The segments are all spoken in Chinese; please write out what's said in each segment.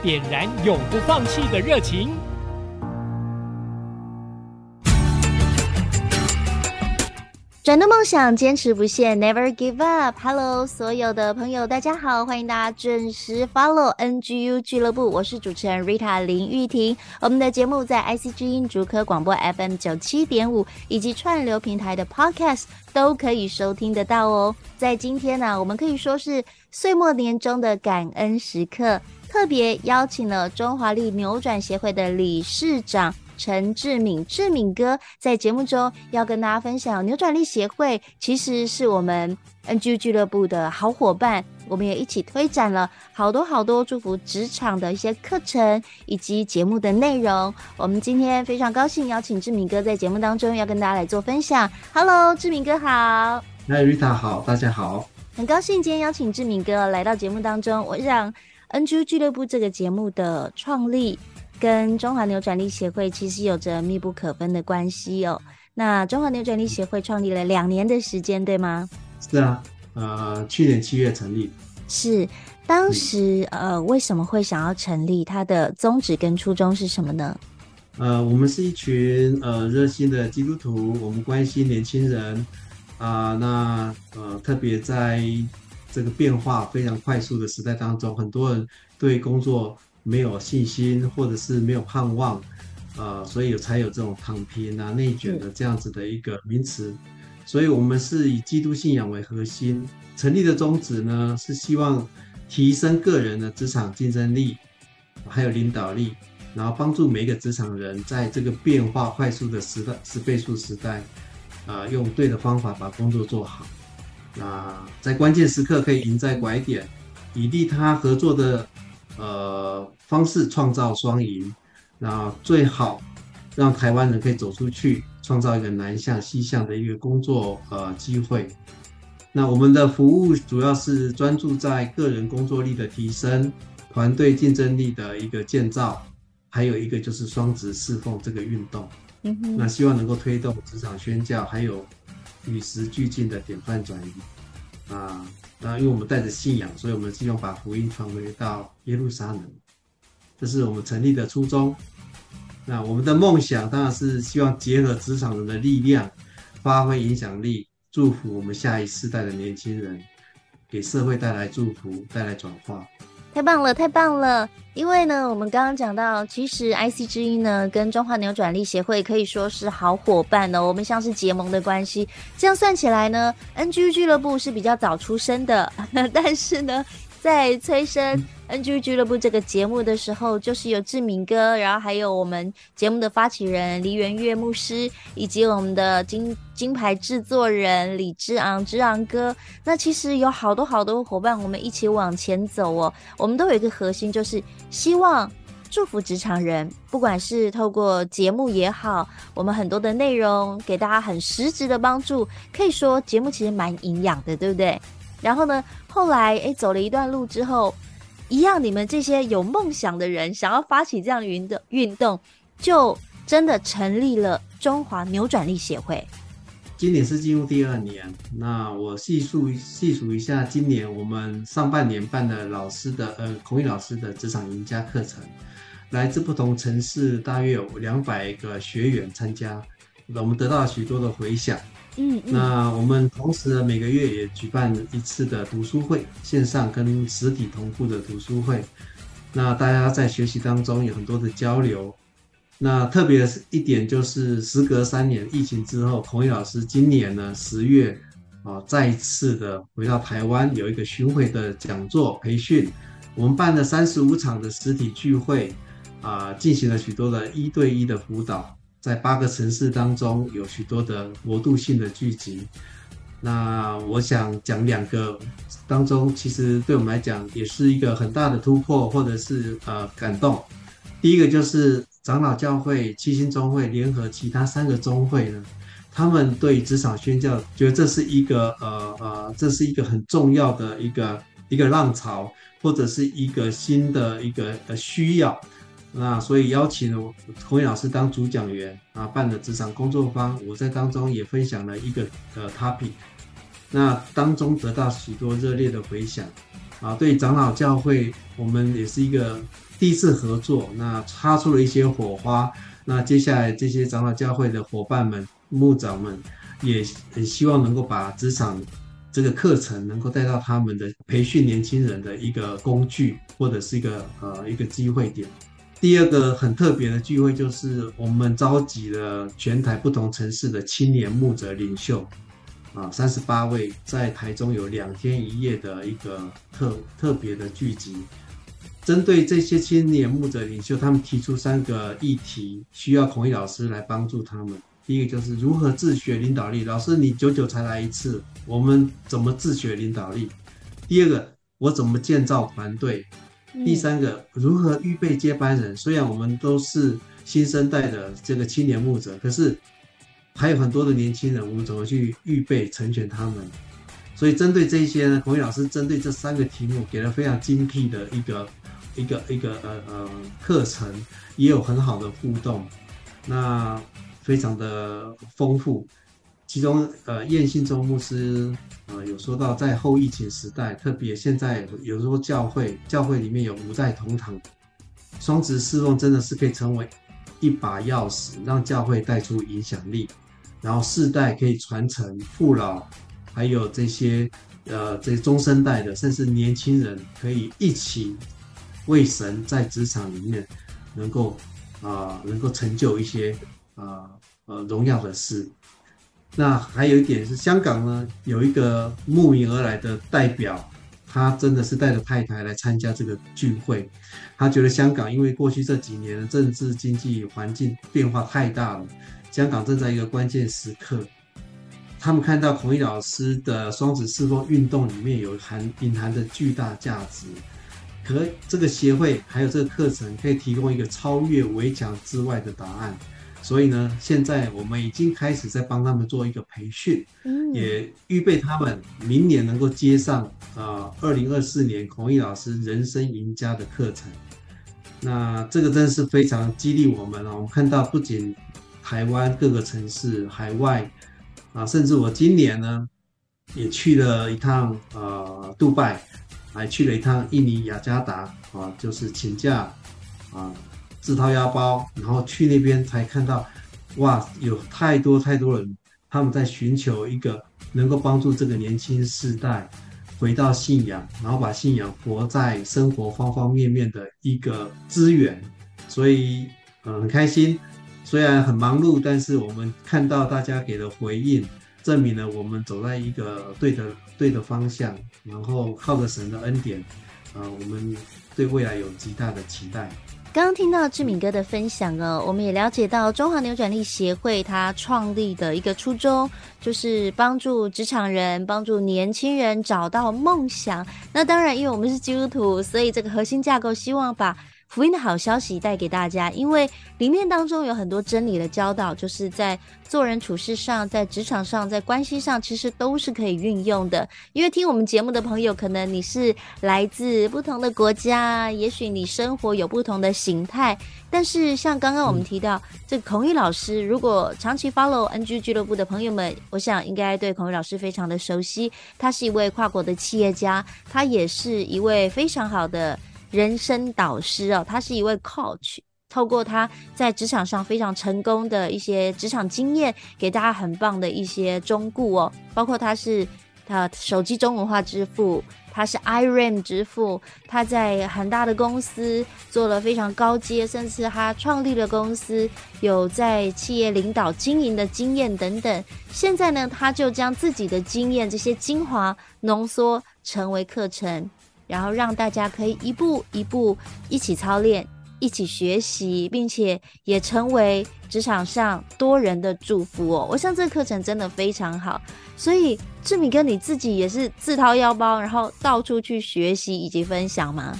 点燃永不放弃的热情。转动梦想，坚持不懈，Never give up。Hello，所有的朋友，大家好，欢迎大家准时 follow NGU 俱乐部。我是主持人 Rita 林玉婷。我们的节目在 IC 之音竹科广播 FM 九七点五以及串流平台的 Podcast 都可以收听得到哦。在今天呢，我们可以说是岁末年终的感恩时刻，特别邀请了中华力扭转协会的理事长。陈志敏，志敏哥在节目中要跟大家分享，扭转力协会其实是我们 NGU 俱乐部的好伙伴，我们也一起推展了好多好多祝福职场的一些课程以及节目的内容。我们今天非常高兴邀请志敏哥在节目当中要跟大家来做分享。Hello，志敏哥好。那，Rita 好，大家好。很高兴今天邀请志敏哥来到节目当中。我想 NGU 俱乐部这个节目的创立。跟中华扭转力协会其实有着密不可分的关系哦。那中华扭转力协会创立了两年的时间，对吗？是啊，呃，去年七月成立。是，当时呃，为什么会想要成立？它的宗旨跟初衷是什么呢？呃，我们是一群呃热心的基督徒，我们关心年轻人啊、呃。那呃，特别在这个变化非常快速的时代当中，很多人对工作。没有信心，或者是没有盼望，呃，所以才有这种躺平啊、内卷的这样子的一个名词。所以，我们是以基督信仰为核心成立的宗旨呢，是希望提升个人的职场竞争力，还有领导力，然后帮助每一个职场人在这个变化快速的时代、十倍速时代，啊、用对的方法把工作做好。那在关键时刻可以赢在拐点，以利他合作的。呃，方式创造双赢，那最好让台湾人可以走出去，创造一个南向西向的一个工作呃机会。那我们的服务主要是专注在个人工作力的提升、团队竞争力的一个建造，还有一个就是双职侍奉这个运动。嗯哼，那希望能够推动职场宣教，还有与时俱进的典范转移啊。那因为我们带着信仰，所以我们希望把福音传回到耶路撒冷，这是我们成立的初衷。那我们的梦想当然是希望结合职场人的力量，发挥影响力，祝福我们下一世代的年轻人，给社会带来祝福，带来转化。太棒了，太棒了！因为呢，我们刚刚讲到，其实 IC 之音呢跟中华扭转力协会可以说是好伙伴哦，我们像是结盟的关系。这样算起来呢，NG 俱乐部是比较早出生的，但是呢。在催生 NGU 俱乐部这个节目的时候，就是有志明哥，然后还有我们节目的发起人黎元月牧师，以及我们的金金牌制作人李志昂志昂哥。那其实有好多好多伙伴，我们一起往前走哦。我们都有一个核心，就是希望祝福职场人，不管是透过节目也好，我们很多的内容给大家很实质的帮助。可以说节目其实蛮营养的，对不对？然后呢，后来诶，走了一段路之后，一样，你们这些有梦想的人，想要发起这样的运动，运动就真的成立了中华扭转力协会。今年是进入第二年，那我细数细数一下，今年我们上半年办的老师的呃孔毅老师的职场赢家课程，来自不同城市，大约有两百个学员参加，我们得到了许多的回响。嗯，那我们同时呢，每个月也举办一次的读书会，线上跟实体同步的读书会。那大家在学习当中有很多的交流。那特别是一点就是，时隔三年疫情之后，孔毅老师今年呢十月啊，再一次的回到台湾，有一个巡回的讲座培训。我们办了三十五场的实体聚会，啊，进行了许多的一对一的辅导。在八个城市当中，有许多的国度性的聚集，那我想讲两个当中，其实对我们来讲也是一个很大的突破，或者是呃感动。第一个就是长老教会七星宗会联合其他三个宗会呢，他们对职场宣教觉得这是一个呃呃，这是一个很重要的一个一个浪潮，或者是一个新的一个呃需要。那所以邀请了孔毅老师当主讲员啊，办了职场工作坊，我在当中也分享了一个呃 topic，那当中得到许多热烈的回响啊。对长老教会，我们也是一个第一次合作，那擦出了一些火花。那接下来这些长老教会的伙伴们、牧长们，也很希望能够把职场这个课程能够带到他们的培训年轻人的一个工具，或者是一个呃一个机会点。第二个很特别的聚会，就是我们召集了全台不同城市的青年牧者领袖，啊，三十八位，在台中有两天一夜的一个特特别的聚集。针对这些青年牧者领袖，他们提出三个议题，需要孔毅老师来帮助他们。第一个就是如何自学领导力，老师你久久才来一次，我们怎么自学领导力？第二个，我怎么建造团队？第三个，如何预备接班人？虽然我们都是新生代的这个青年牧者，可是还有很多的年轻人，我们怎么去预备成全他们？所以针对这些呢，孔毅老师针对这三个题目给了非常精辟的一个一个一个呃呃课程，也有很好的互动，那非常的丰富。其中，呃，燕信周牧师，呃，有说到在后疫情时代，特别现在有时候教会教会里面有五代同堂，双职侍奉真的是可以成为一把钥匙，让教会带出影响力，然后世代可以传承，父老还有这些呃这些中生代的，甚至年轻人可以一起为神在职场里面能够啊、能够成就一些啊呃，呃荣耀的事。那还有一点是，香港呢有一个慕名而来的代表，他真的是带着太太来参加这个聚会。他觉得香港因为过去这几年的政治经济环境变化太大了，香港正在一个关键时刻。他们看到孔毅老师的双子侍奉运动里面有含隐含的巨大价值，可这个协会还有这个课程可以提供一个超越围墙之外的答案。所以呢，现在我们已经开始在帮他们做一个培训，也预备他们明年能够接上啊二零二四年孔毅老师人生赢家的课程。那这个真是非常激励我们啊！我们看到不仅台湾各个城市、海外啊，甚至我今年呢也去了一趟呃杜拜，还去了一趟印尼雅加达啊，就是请假啊。自掏腰包，然后去那边才看到，哇，有太多太多人，他们在寻求一个能够帮助这个年轻世代回到信仰，然后把信仰活在生活方方面面的一个资源，所以，嗯，很开心。虽然很忙碌，但是我们看到大家给的回应，证明了我们走在一个对的对的方向，然后靠着神的恩典，啊，我们对未来有极大的期待。刚刚听到志敏哥的分享呢，我们也了解到中华扭转力协会他创立的一个初衷，就是帮助职场人、帮助年轻人找到梦想。那当然，因为我们是基督徒，所以这个核心架构希望把。福音的好消息带给大家，因为里面当中有很多真理的教导，就是在做人处事上，在职场上，在关系上，其实都是可以运用的。因为听我们节目的朋友，可能你是来自不同的国家，也许你生活有不同的形态，但是像刚刚我们提到、这孔毅老师，如果长期 follow NG 俱乐部的朋友们，我想应该对孔毅老师非常的熟悉。他是一位跨国的企业家，他也是一位非常好的。人生导师哦，他是一位 coach，透过他在职场上非常成功的一些职场经验，给大家很棒的一些忠告哦。包括他是他手机中文化之父，他是 IRAM 之父，他在很大的公司做了非常高阶，甚至他创立了公司，有在企业领导经营的经验等等。现在呢，他就将自己的经验这些精华浓缩成为课程。然后让大家可以一步一步一起操练，一起学习，并且也成为职场上多人的祝福哦。我想这个课程真的非常好，所以志敏哥你自己也是自掏腰包，然后到处去学习以及分享吗？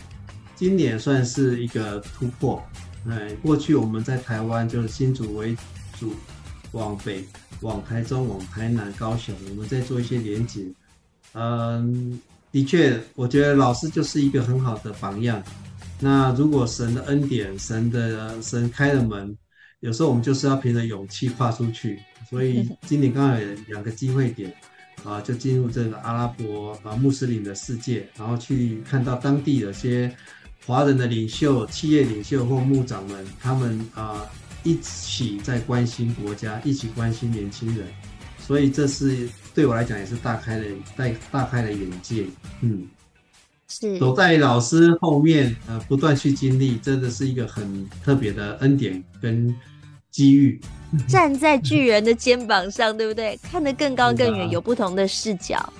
今年算是一个突破。哎，过去我们在台湾就是新竹为主，往北、往台中、往台南、高雄，我们在做一些连接。嗯，的确，我觉得老师就是一个很好的榜样。那如果神的恩典，神的神开了门，有时候我们就是要凭着勇气跨出去。所以今年刚好有两个机会点，啊，就进入这个阿拉伯啊穆斯林的世界，然后去看到当地的些华人的领袖、企业领袖或牧长们，他们啊一起在关心国家，一起关心年轻人。所以这是对我来讲也是大开了大大开了眼界。嗯，是走在老师后面，呃，不断去经历，真的是一个很特别的恩典跟机遇。站在巨人的肩膀上，对不对？看得更高更远，有不同的视角。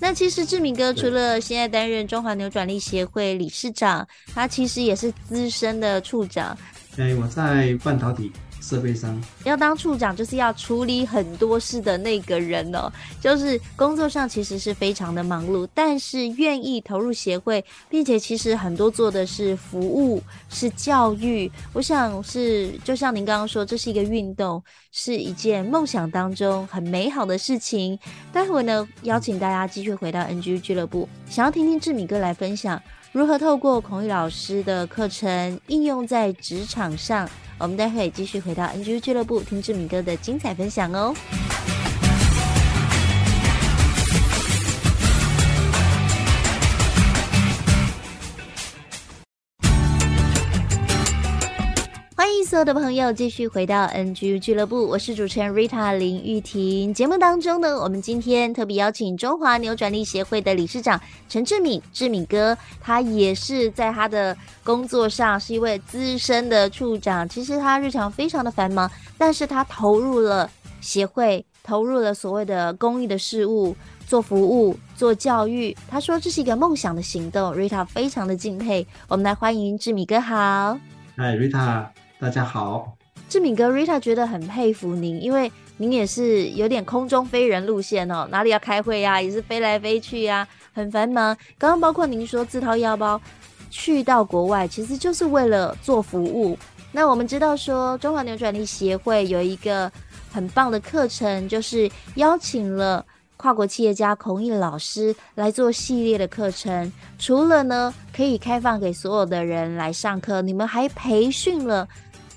那其实志明哥除了现在担任中华扭转力协会理事长，他其实也是资深的处长。哎，我在半导体。设备商要当处长，就是要处理很多事的那个人哦。就是工作上其实是非常的忙碌，但是愿意投入协会，并且其实很多做的是服务，是教育。我想是，就像您刚刚说，这是一个运动，是一件梦想当中很美好的事情。待会呢，邀请大家继续回到 NG 俱乐部，想要听听志敏哥来分享如何透过孔玉老师的课程应用在职场上。我们待会继续回到 NGU 俱乐部，听志明哥的精彩分享哦。的朋友继续回到 NG 俱乐部，我是主持人 Rita 林玉婷。节目当中呢，我们今天特别邀请中华扭转力协会的理事长陈志敏，志敏哥，他也是在他的工作上是一位资深的处长。其实他日常非常的繁忙，但是他投入了协会，投入了所谓的公益的事务，做服务，做教育。他说这是一个梦想的行动，Rita 非常的敬佩。我们来欢迎志敏哥，好，嗨，Rita。大家好，志敏哥，Rita 觉得很佩服您，因为您也是有点空中飞人路线哦，哪里要开会呀、也是飞来飞去呀、啊，很繁忙。刚刚包括您说自掏腰包去到国外，其实就是为了做服务。那我们知道说，中华扭转力协会有一个很棒的课程，就是邀请了。跨国企业家孔毅老师来做系列的课程，除了呢可以开放给所有的人来上课，你们还培训了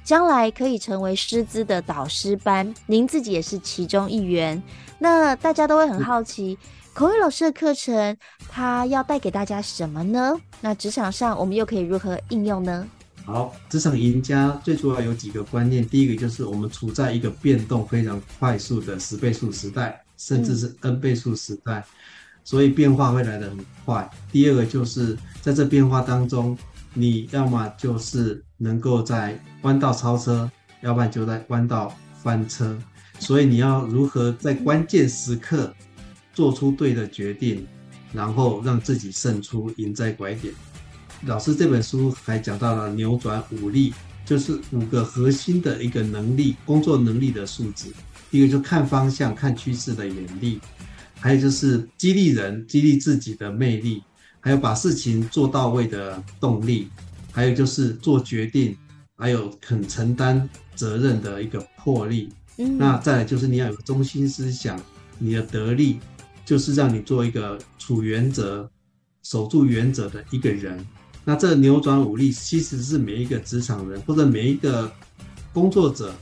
将来可以成为师资的导师班，您自己也是其中一员。那大家都会很好奇，口语老师的课程他要带给大家什么呢？那职场上我们又可以如何应用呢？好，职场赢家最主要有几个观念，第一个就是我们处在一个变动非常快速的十倍数时代。甚至是 N 倍数时代，所以变化会来得很快。第二个就是在这变化当中，你要么就是能够在弯道超车，要不然就在弯道翻车。所以你要如何在关键时刻做出对的决定，然后让自己胜出，赢在拐点。老师这本书还讲到了扭转五力，就是五个核心的一个能力，工作能力的素质。一个就看方向、看趋势的眼力，还有就是激励人、激励自己的魅力，还有把事情做到位的动力，还有就是做决定，还有肯承担责任的一个魄力。嗯，那再来就是你要有中心思想，你的得力就是让你做一个处原则、守住原则的一个人。那这扭转武力其实是每一个职场人或者每一个工作者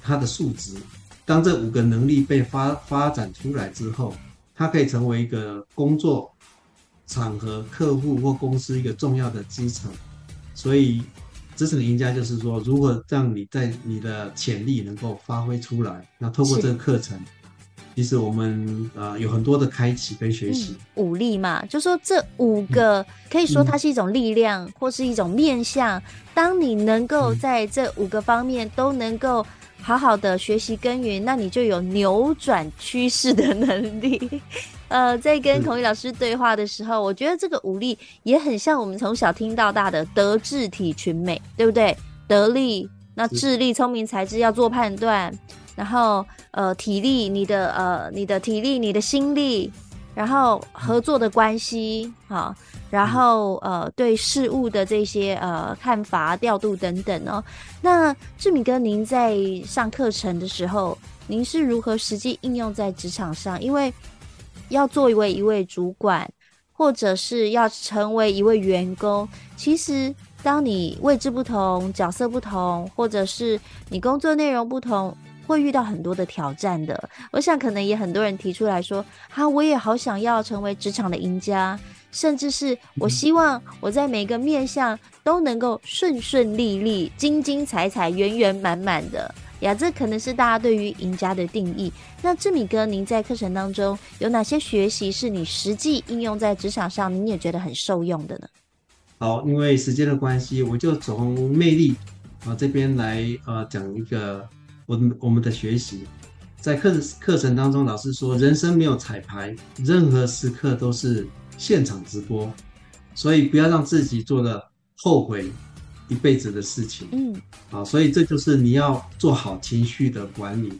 他的素质。当这五个能力被发发展出来之后，他可以成为一个工作场合、客户或公司一个重要的资产。所以，职场赢家就是说，如何让你在你的潜力能够发挥出来。那透过这个课程，其实我们呃有很多的开启跟学习。嗯、五力嘛，就说这五个可以说它是一种力量，或是一种面向。当你能够在这五个方面都能够。好好的学习耕耘，那你就有扭转趋势的能力。呃，在跟孔毅老师对话的时候，我觉得这个武力也很像我们从小听到大的德智体群美，对不对？德力，那智力、聪明才智要做判断，然后呃，体力，你的呃，你的体力，你的心力，然后合作的关系，好，然后呃对事物的这些呃看法调度等等哦。那志敏哥，您在上课程的时候，您是如何实际应用在职场上？因为要做一位一位主管，或者是要成为一位员工，其实当你位置不同、角色不同，或者是你工作内容不同。会遇到很多的挑战的，我想可能也很多人提出来说，哈，我也好想要成为职场的赢家，甚至是我希望我在每个面向都能够顺顺利利、精精彩彩、圆圆满满的呀，这可能是大家对于赢家的定义。那志米哥，您在课程当中有哪些学习是你实际应用在职场上，您也觉得很受用的呢？好，因为时间的关系，我就从魅力啊这边来呃讲一个。我我们的学习，在课课程当中，老师说，人生没有彩排，任何时刻都是现场直播，所以不要让自己做了后悔一辈子的事情。嗯，啊，所以这就是你要做好情绪的管理，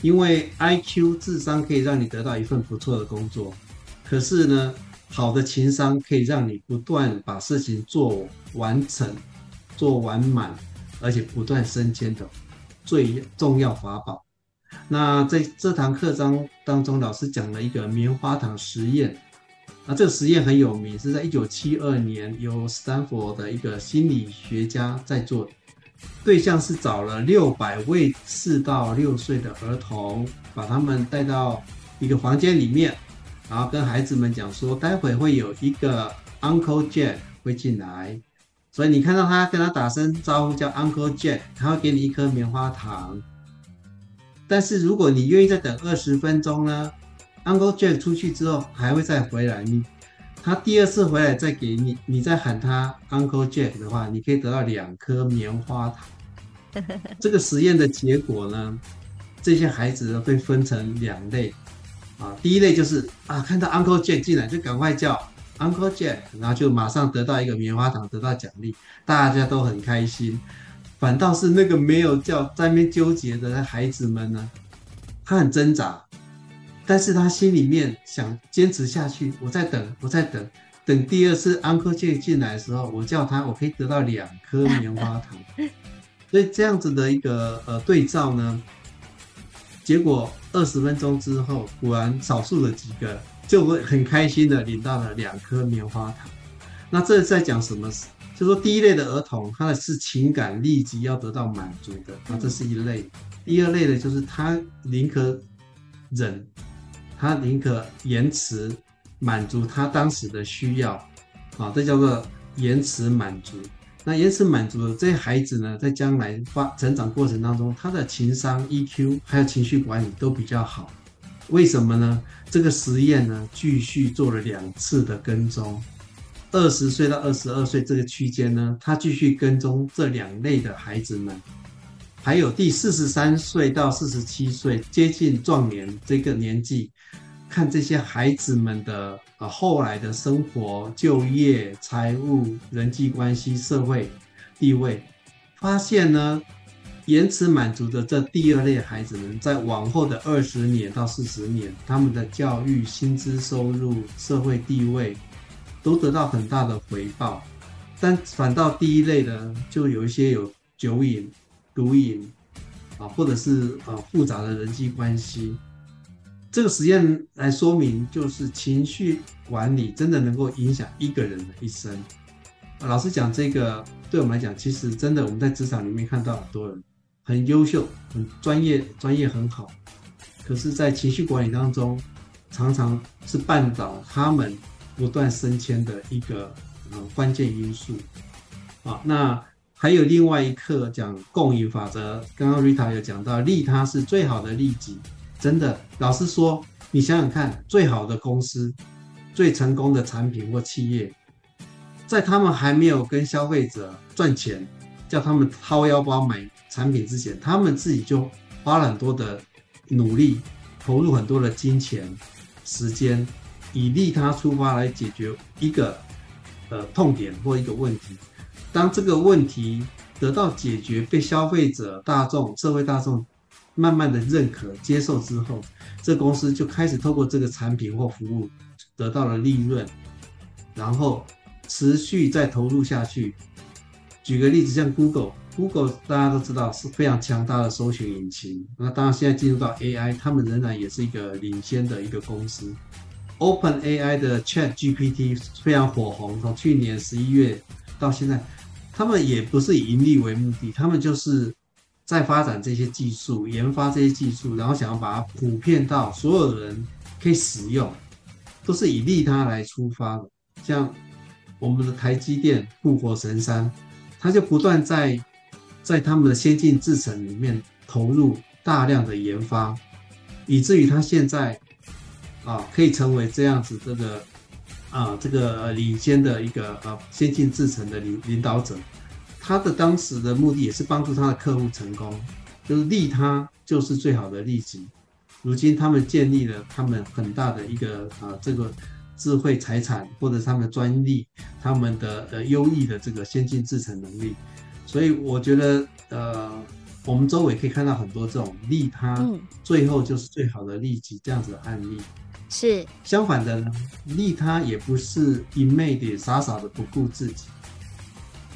因为 IQ 智商可以让你得到一份不错的工作，可是呢，好的情商可以让你不断把事情做完成、做完满，而且不断升迁的。最重要法宝。那在这堂课章当中，老师讲了一个棉花糖实验。那这个实验很有名，是在一九七二年由斯坦福的一个心理学家在做。对象是找了六百位四到六岁的儿童，把他们带到一个房间里面，然后跟孩子们讲说，待会会有一个 Uncle Jack 会进来。所以你看到他跟他打声招呼叫 Uncle Jack，他会给你一颗棉花糖。但是如果你愿意再等二十分钟呢，Uncle Jack 出去之后还会再回来，你他第二次回来再给你，你再喊他 Uncle Jack 的话，你可以得到两颗棉花糖。这个实验的结果呢，这些孩子被分成两类啊，第一类就是啊看到 Uncle Jack 进来就赶快叫。Uncle Jack，然后就马上得到一个棉花糖，得到奖励，大家都很开心。反倒是那个没有叫，在那边纠结的孩子们呢，他很挣扎，但是他心里面想坚持下去。我在等，我在等，等第二次 Uncle Jack 进来的时候，我叫他，我可以得到两颗棉花糖。所以这样子的一个呃对照呢，结果二十分钟之后，果然少数的几个。就会很开心的领到了两颗棉花糖。那这是在讲什么？就说第一类的儿童，他的是情感立即要得到满足的，那这是一类。第二类的，就是他宁可忍，他宁可延迟满足他当时的需要，啊，这叫做延迟满足。那延迟满足的这些孩子呢，在将来发成长过程当中，他的情商、EQ 还有情绪管理都比较好。为什么呢？这个实验呢，继续做了两次的跟踪，二十岁到二十二岁这个区间呢，他继续跟踪这两类的孩子们，还有第四十三岁到四十七岁接近壮年这个年纪，看这些孩子们的呃后来的生活、就业、财务、人际关系、社会地位，发现呢。延迟满足的这第二类孩子们，在往后的二十年到四十年，他们的教育、薪资收入、社会地位都得到很大的回报。但反倒第一类的，就有一些有酒瘾、毒瘾啊，或者是啊复杂的人际关系。这个实验来说明，就是情绪管理真的能够影响一个人的一生。老实讲，这个对我们来讲，其实真的我们在职场里面看到很多人。很优秀，很专业，专业很好，可是，在情绪管理当中，常常是绊倒他们不断升迁的一个呃关键因素。啊，那还有另外一课讲共赢法则，刚刚 Rita 有讲到，利他是最好的利己。真的，老实说，你想想看，最好的公司，最成功的产品或企业，在他们还没有跟消费者赚钱，叫他们掏腰包买。产品之前，他们自己就花了很多的努力，投入很多的金钱、时间，以利他出发来解决一个呃痛点或一个问题。当这个问题得到解决，被消费者大众、社会大众慢慢的认可、接受之后，这公司就开始透过这个产品或服务得到了利润，然后持续再投入下去。举个例子，像 Google，Google 大家都知道是非常强大的搜寻引擎。那当然，现在进入到 AI，他们仍然也是一个领先的一个公司。OpenAI 的 ChatGPT 非常火红，从去年十一月到现在，他们也不是以盈利为目的，他们就是在发展这些技术，研发这些技术，然后想要把它普遍到所有人可以使用，都是以利他来出发的。像我们的台积电护国神山。他就不断在在他们的先进制程里面投入大量的研发，以至于他现在啊可以成为这样子这个啊这个领先的一个啊先进制程的领领导者。他的当时的目的也是帮助他的客户成功，就是利他就是最好的利己。如今他们建立了他们很大的一个啊这个。智慧财产或者他们的专利，他们的呃优异的这个先进制程能力，所以我觉得呃，我们周围可以看到很多这种利他，嗯，最后就是最好的利己这样子的案例。是相反的呢，利他也不是一昧的傻傻的不顾自己。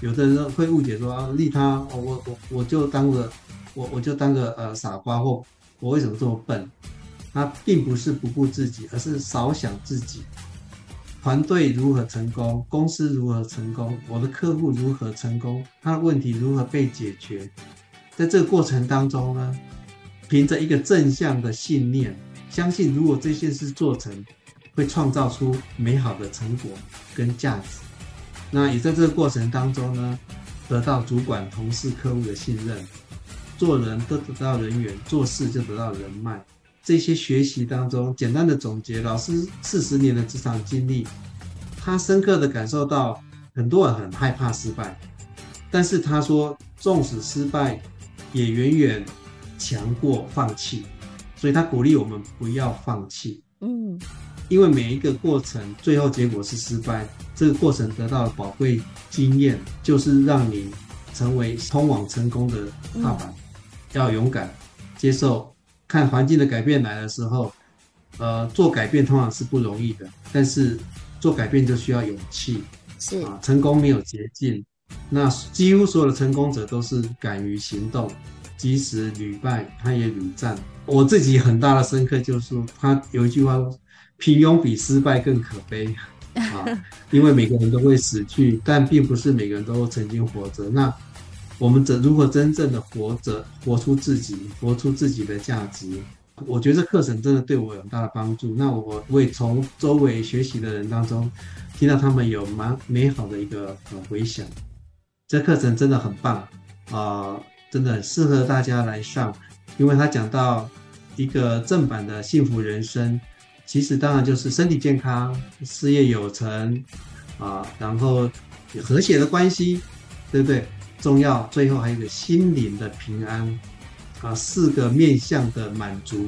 有的人会误解说啊，利他，我我我就当个我我就当个呃傻瓜，或我为什么这么笨？他并不是不顾自己，而是少想自己。团队如何成功，公司如何成功，我的客户如何成功，他的问题如何被解决，在这个过程当中呢，凭着一个正向的信念，相信如果这件事做成，会创造出美好的成果跟价值。那也在这个过程当中呢，得到主管、同事、客户的信任，做人都得到人缘，做事就得到人脉。这些学习当中，简单的总结，老师四十年的职场经历，他深刻的感受到很多人很害怕失败，但是他说，纵使失败，也远远强过放弃，所以他鼓励我们不要放弃。嗯，因为每一个过程最后结果是失败，这个过程得到的宝贵经验，就是让你成为通往成功的踏板，要勇敢接受。看环境的改变来的时候，呃，做改变通常是不容易的，但是做改变就需要勇气。是啊，成功没有捷径，那几乎所有的成功者都是敢于行动，即使屡败他也屡战。我自己很大的深刻就是说，他有一句话说：“平庸比失败更可悲。”啊，因为每个人都会死去，但并不是每个人都曾经活着。那。我们怎如何真正的活着，活出自己，活出自己的价值？我觉得这课程真的对我有很大的帮助。那我我也从周围学习的人当中，听到他们有蛮美好的一个呃回响。这课程真的很棒啊，呃，真的很适合大家来上，因为他讲到一个正版的幸福人生，其实当然就是身体健康、事业有成啊，然后和谐的关系，对不对？重要，最后还有一个心灵的平安，啊，四个面向的满足，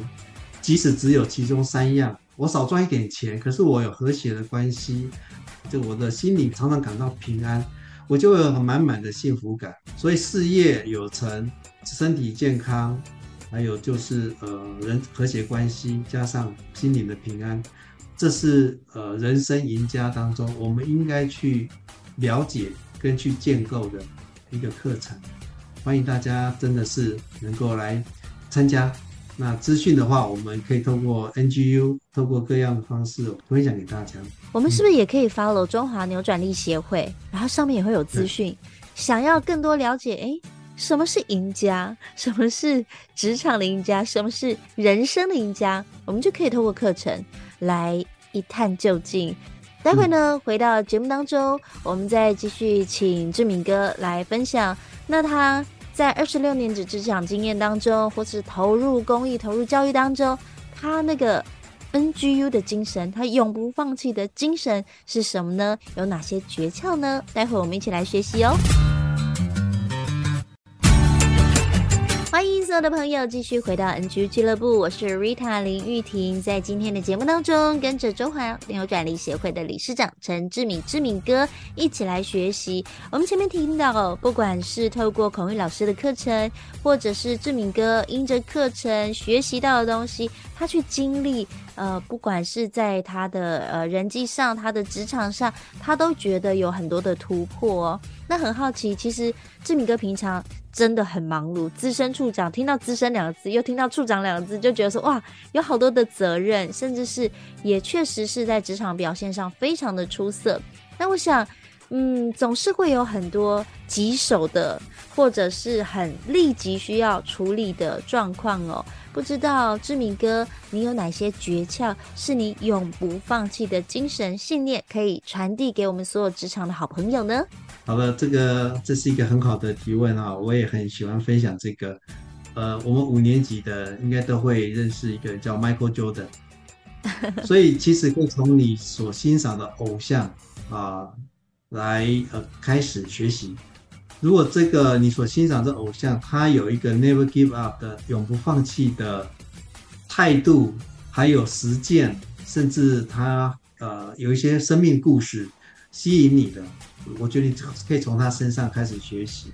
即使只有其中三样，我少赚一点钱，可是我有和谐的关系，就我的心里常常感到平安，我就会有满满的幸福感。所以事业有成，身体健康，还有就是呃人和谐关系，加上心灵的平安，这是呃人生赢家当中我们应该去了解跟去建构的。一个课程，欢迎大家真的是能够来参加。那资讯的话，我们可以通过 NGU，透过各样的方式分享给大家。我们是不是也可以 follow 中华扭转力协会？嗯、然后上面也会有资讯。想要更多了解，诶，什么是赢家？什么是职场的赢家？什么是人生的赢家？我们就可以透过课程来一探究竟。待会呢，回到节目当中，我们再继续请志敏哥来分享。那他在二十六年的职场经验当中，或是投入公益、投入教育当中，他那个 NGU 的精神，他永不放弃的精神是什么呢？有哪些诀窍呢？待会我们一起来学习哦。所有的朋友，继续回到 NG 俱乐部，我是 Rita 林玉婷。在今天的节目当中，跟着中华扭转力协会的理事长陈志敏志敏哥一起来学习。我们前面听到，不管是透过孔玉老师的课程，或者是志敏哥因着课程学习到的东西，他去经历，呃，不管是在他的呃人际上，他的职场上，他都觉得有很多的突破哦。那很好奇，其实志敏哥平常。真的很忙碌，资深处长听到“资深”两个字，又听到“处长”两个字，就觉得说哇，有好多的责任，甚至是也确实是在职场表现上非常的出色。那我想，嗯，总是会有很多棘手的，或者是很立即需要处理的状况哦。不知道志明哥，你有哪些诀窍，是你永不放弃的精神信念，可以传递给我们所有职场的好朋友呢？好了，这个这是一个很好的提问啊，我也很喜欢分享这个。呃，我们五年级的应该都会认识一个叫 Michael Jordan，所以其实可以从你所欣赏的偶像啊、呃、来呃开始学习。如果这个你所欣赏的偶像他有一个 Never Give Up 的永不放弃的态度，还有实践，甚至他呃有一些生命故事吸引你的。我觉得你可以从他身上开始学习。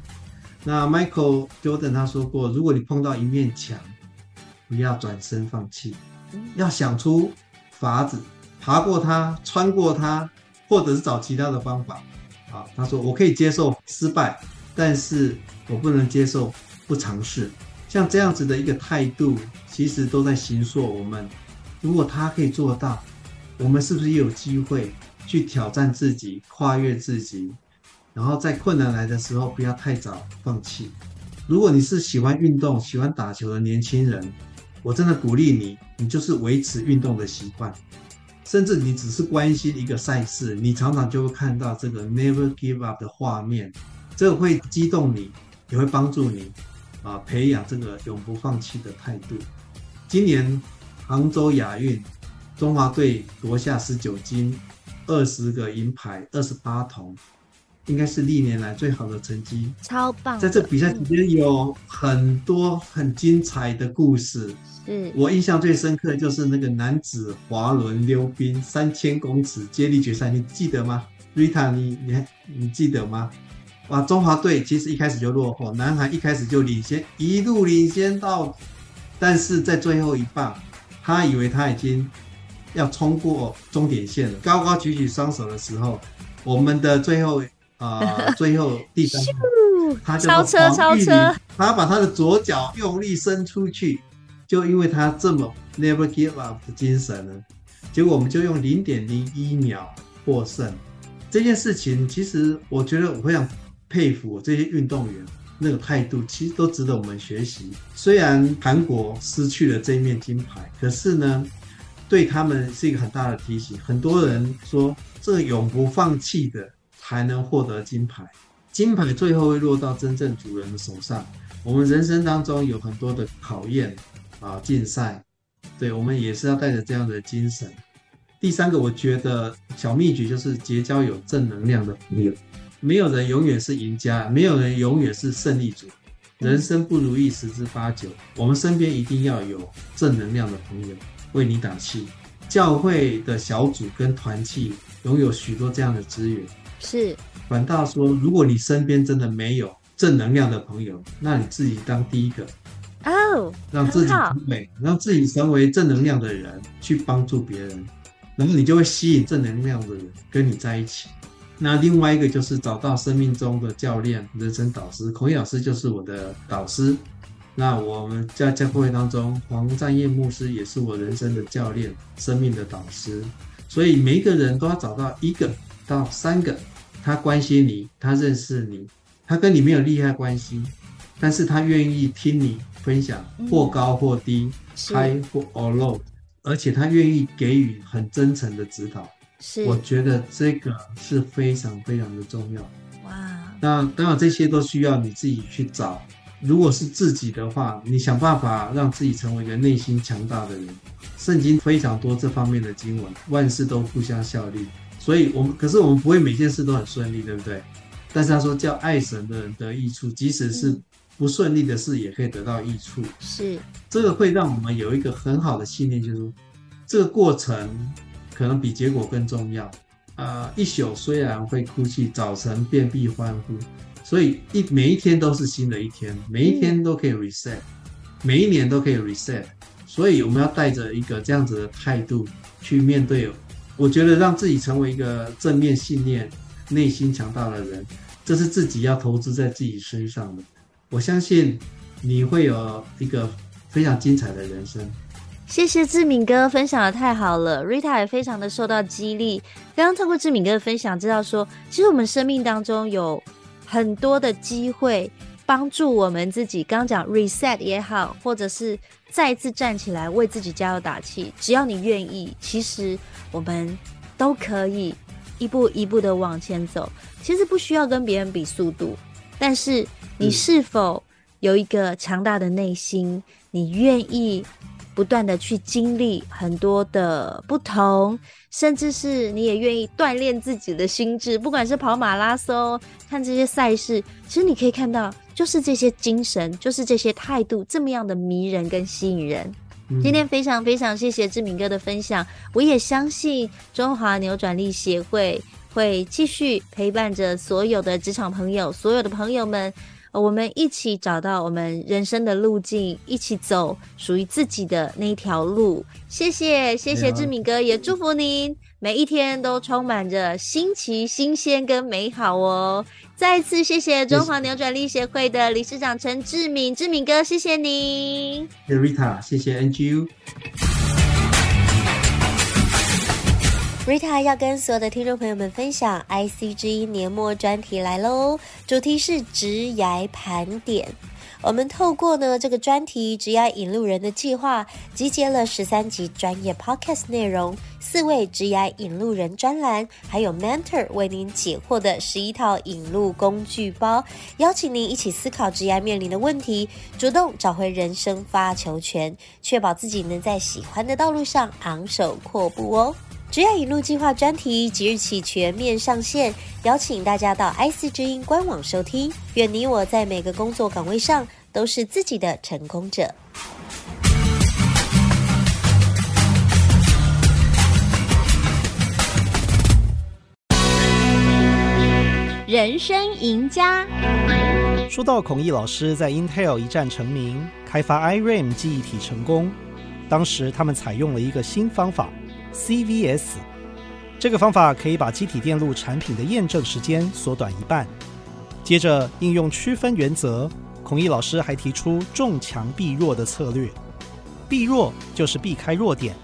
那 Michael Jordan 他说过，如果你碰到一面墙，不要转身放弃，要想出法子爬过它、穿过它，或者是找其他的方法。啊，他说我可以接受失败，但是我不能接受不尝试。像这样子的一个态度，其实都在形塑我们。如果他可以做到，我们是不是也有机会？去挑战自己，跨越自己，然后在困难来的时候不要太早放弃。如果你是喜欢运动、喜欢打球的年轻人，我真的鼓励你，你就是维持运动的习惯，甚至你只是关心一个赛事，你常常就会看到这个 Never Give Up 的画面，这个会激动你，也会帮助你啊培养这个永不放弃的态度。今年杭州亚运，中华队夺下十九金。二十个银牌，二十八铜，应该是历年来最好的成绩，超棒！在这比赛期间有很多很精彩的故事。嗯，我印象最深刻的就是那个男子滑轮溜冰三千公尺接力决赛，你记得吗？Rita，你你还你记得吗？哇，中华队其实一开始就落后，南韩一开始就领先，一路领先到，但是在最后一棒，他以为他已经。要冲过终点线了，高高举起双手的时候，我们的最后啊、呃，最后第三，他就超车超车，他把他的左脚用力伸出去，就因为他这么 never give up 的精神呢，结果我们就用零点零一秒获胜。这件事情其实我觉得我非常佩服我这些运动员那个态度，其实都值得我们学习。虽然韩国失去了这一面金牌，可是呢。对他们是一个很大的提醒。很多人说，这永不放弃的才能获得金牌，金牌最后会落到真正主人的手上。我们人生当中有很多的考验啊，竞赛，对我们也是要带着这样的精神。第三个，我觉得小秘诀就是结交有正能量的朋友。没有人永远是赢家，没有人永远是胜利组。人生不如意十之八九，我们身边一定要有正能量的朋友。为你打气，教会的小组跟团契拥有许多这样的资源。是，反倒说，如果你身边真的没有正能量的朋友，那你自己当第一个哦，让自己成为，让自己成为正能量的人，去帮助别人，然后你就会吸引正能量的人跟你在一起。那另外一个就是找到生命中的教练、人生导师，孔毅老师就是我的导师。那我们在教会当中，黄占业牧师也是我人生的教练、生命的导师。所以每一个人都要找到一个到三个，他关心你，他认识你，他跟你没有利害关系，但是他愿意听你分享，或高或低，high 或 low，而且他愿意给予很真诚的指导。是，我觉得这个是非常非常的重要。哇，那当然这些都需要你自己去找。如果是自己的话，你想办法让自己成为一个内心强大的人。圣经非常多这方面的经文，万事都互相效力。所以，我们可是我们不会每件事都很顺利，对不对？但是他说叫爱神的人得益处，即使是不顺利的事也可以得到益处。是，这个会让我们有一个很好的信念，就是说这个过程可能比结果更重要。啊、一宿虽然会哭泣，早晨便必欢呼。所以一每一天都是新的一天，每一天都可以 reset，、每一年都可以 reset。所以我们要带着一个这样子的态度去面对。我觉得让自己成为一个正面信念、内心强大的人，这是自己要投资在自己身上的。我相信你会有一个非常精彩的人生。谢谢志敏哥分享的太好了，Rita 也非常的受到激励。刚刚透过志敏哥的分享，知道说，其实我们生命当中有。很多的机会帮助我们自己，刚刚讲 reset 也好，或者是再次站起来为自己加油打气。只要你愿意，其实我们都可以一步一步的往前走。其实不需要跟别人比速度，但是你是否有一个强大的内心？你愿意不断的去经历很多的不同？甚至是你也愿意锻炼自己的心智，不管是跑马拉松、看这些赛事，其实你可以看到，就是这些精神，就是这些态度，这么样的迷人跟吸引人。嗯、今天非常非常谢谢志明哥的分享，我也相信中华扭转力协会会继续陪伴着所有的职场朋友，所有的朋友们。我们一起找到我们人生的路径，一起走属于自己的那一条路。谢谢，谢谢志敏哥，也祝福您每一天都充满着新奇、新鲜跟美好哦。再一次谢谢中华扭转力协会的理事长陈志敏，志敏哥，谢谢您。谢谢 Rita，谢谢 NGU。Rita 要跟所有的听众朋友们分享 IC 之音年末专题来喽，主题是职涯盘点。我们透过呢这个专题“职涯引路人”的计划，集结了十三集专业 Podcast 内容，四位职涯引路人专栏，还有 Mentor 为您解惑的十一套引路工具包，邀请您一起思考职涯面临的问题，主动找回人生发球权，确保自己能在喜欢的道路上昂首阔步哦。职涯引路计划专题即日起全面上线，邀请大家到 IC 之音官网收听。愿你我在每个工作岗位上都是自己的成功者。人生赢家。说到孔毅老师在 Intel 一战成名，开发 iRAM 记忆体成功，当时他们采用了一个新方法。CVS 这个方法可以把机体电路产品的验证时间缩短一半。接着应用区分原则，孔毅老师还提出重强避弱的策略。避弱就是避开弱点，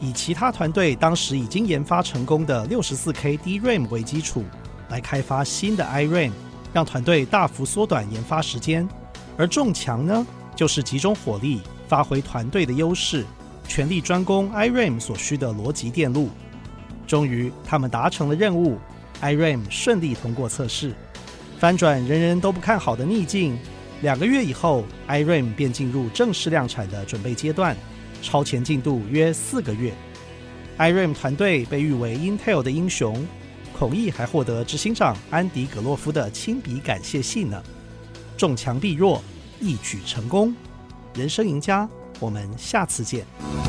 以其他团队当时已经研发成功的 64K DRAM 为基础，来开发新的 iRAM，让团队大幅缩短研发时间。而重强呢，就是集中火力，发挥团队的优势。全力专攻 iRAM 所需的逻辑电路，终于他们达成了任务，iRAM 顺利通过测试，翻转人人都不看好的逆境。两个月以后，iRAM 便进入正式量产的准备阶段，超前进度约四个月。iRAM 团队被誉为 Intel 的英雄，孔毅还获得执行长安迪·格洛夫的亲笔感谢信呢。重强必弱，一举成功，人生赢家。我们下次见。